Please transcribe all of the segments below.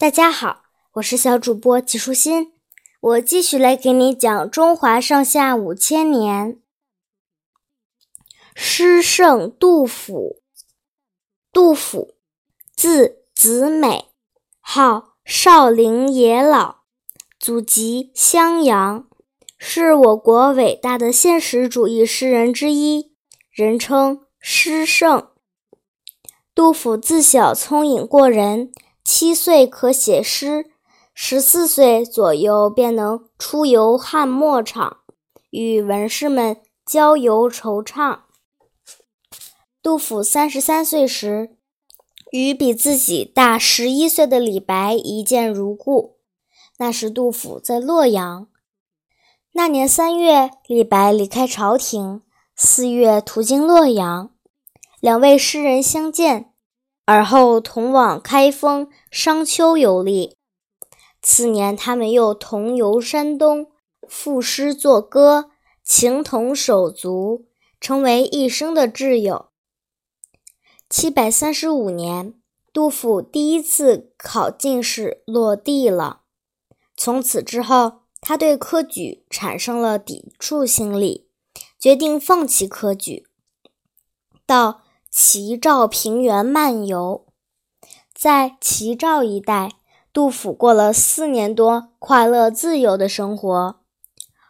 大家好，我是小主播齐舒心，我继续来给你讲中华上下五千年。诗圣杜甫，杜甫，字子美，号少陵野老，祖籍襄阳，是我国伟大的现实主义诗人之一，人称诗圣。杜甫自小聪颖过人。七岁可写诗，十四岁左右便能出游汉墨场，与文士们交游惆怅。杜甫三十三岁时，与比自己大十一岁的李白一见如故。那时杜甫在洛阳。那年三月，李白离开朝廷，四月途经洛阳，两位诗人相见。而后同往开封、商丘游历。次年，他们又同游山东，赋诗作歌，情同手足，成为一生的挚友。七百三十五年，杜甫第一次考进士落地了。从此之后，他对科举产生了抵触心理，决定放弃科举，到。齐赵平原漫游，在齐赵一带，杜甫过了四年多快乐自由的生活。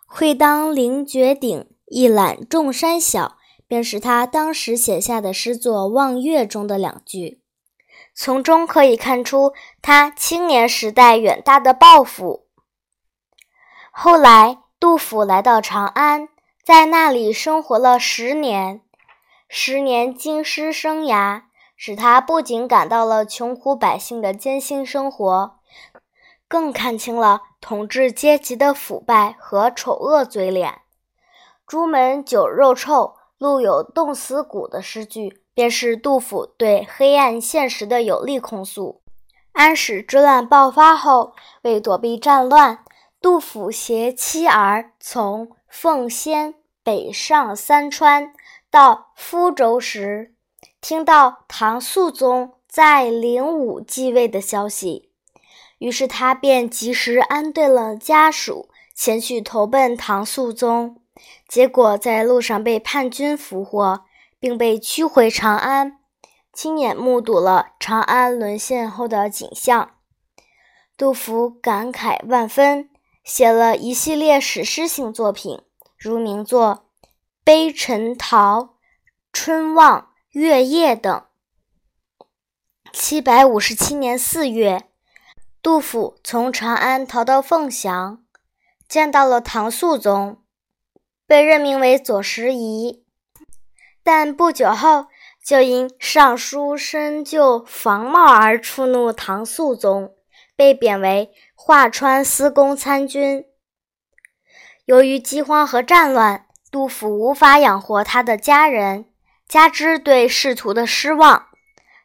会当凌绝顶，一览众山小，便是他当时写下的诗作《望岳》中的两句，从中可以看出他青年时代远大的抱负。后来，杜甫来到长安，在那里生活了十年。十年京师生涯，使他不仅感到了穷苦百姓的艰辛生活，更看清了统治阶级的腐败和丑恶嘴脸。“朱门酒肉臭，路有冻死骨”的诗句，便是杜甫对黑暗现实的有力控诉。安史之乱爆发后，为躲避战乱，杜甫携妻儿从奉先北上三川。到福州时，听到唐肃宗在灵武继位的消息，于是他便及时安顿了家属，前去投奔唐肃宗。结果在路上被叛军俘获，并被驱回长安，亲眼目睹了长安沦陷后的景象。杜甫感慨万分，写了一系列史诗性作品，如名作。《悲陈桃》《春望》《月夜》等。七百五十七年四月，杜甫从长安逃到凤翔，见到了唐肃宗，被任命为左拾遗。但不久后，就因上书深究房茂而触怒唐肃宗，被贬为华川司功参军。由于饥荒和战乱。杜甫无法养活他的家人，加之对仕途的失望，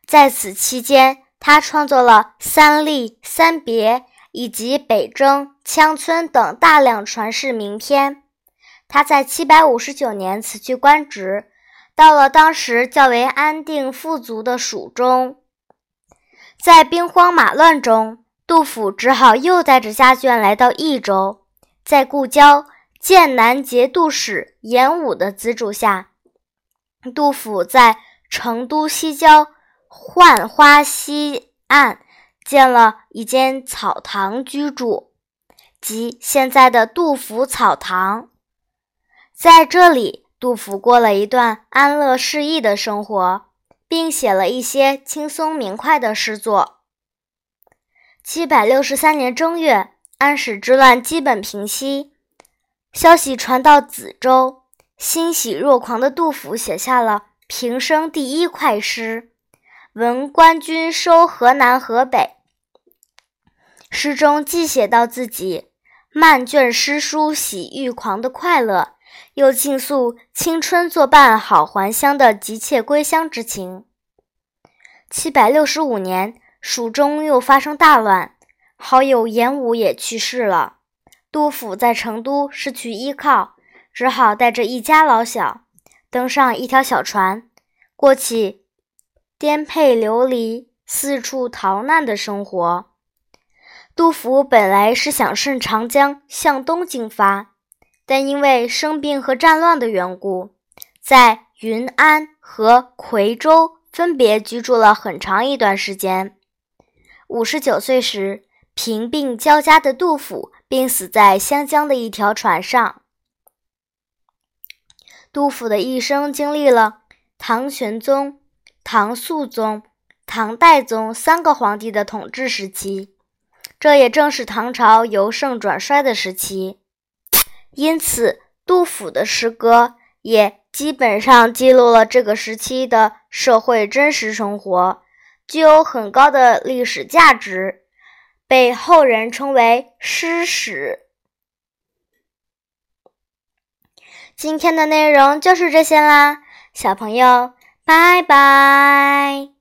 在此期间，他创作了《三吏》《三别》以及《北征》《羌村》等大量传世名篇。他在七百五十九年辞去官职，到了当时较为安定富足的蜀中。在兵荒马乱中，杜甫只好又带着家眷来到益州，在故交。剑南节度使严武的资助下，杜甫在成都西郊浣花溪岸建了一间草堂居住，即现在的杜甫草堂。在这里，杜甫过了一段安乐适意的生活，并写了一些轻松明快的诗作。七百六十三年正月，安史之乱基本平息。消息传到梓州，欣喜若狂的杜甫写下了平生第一快诗《闻官军收河南河北》。诗中既写到自己漫卷诗书喜欲狂的快乐，又尽诉青春作伴好还乡的急切归乡之情。七百六十五年，蜀中又发生大乱，好友严武也去世了。杜甫在成都失去依靠，只好带着一家老小登上一条小船，过起颠沛流离、四处逃难的生活。杜甫本来是想顺长江向东进发，但因为生病和战乱的缘故，在云安和夔州分别居住了很长一段时间。五十九岁时，贫病交加的杜甫病死在湘江的一条船上。杜甫的一生经历了唐玄宗、唐肃宗、唐代宗三个皇帝的统治时期，这也正是唐朝由盛转衰的时期。因此，杜甫的诗歌也基本上记录了这个时期的社会真实生活，具有很高的历史价值，被后人称为诗史。今天的内容就是这些啦，小朋友，拜拜。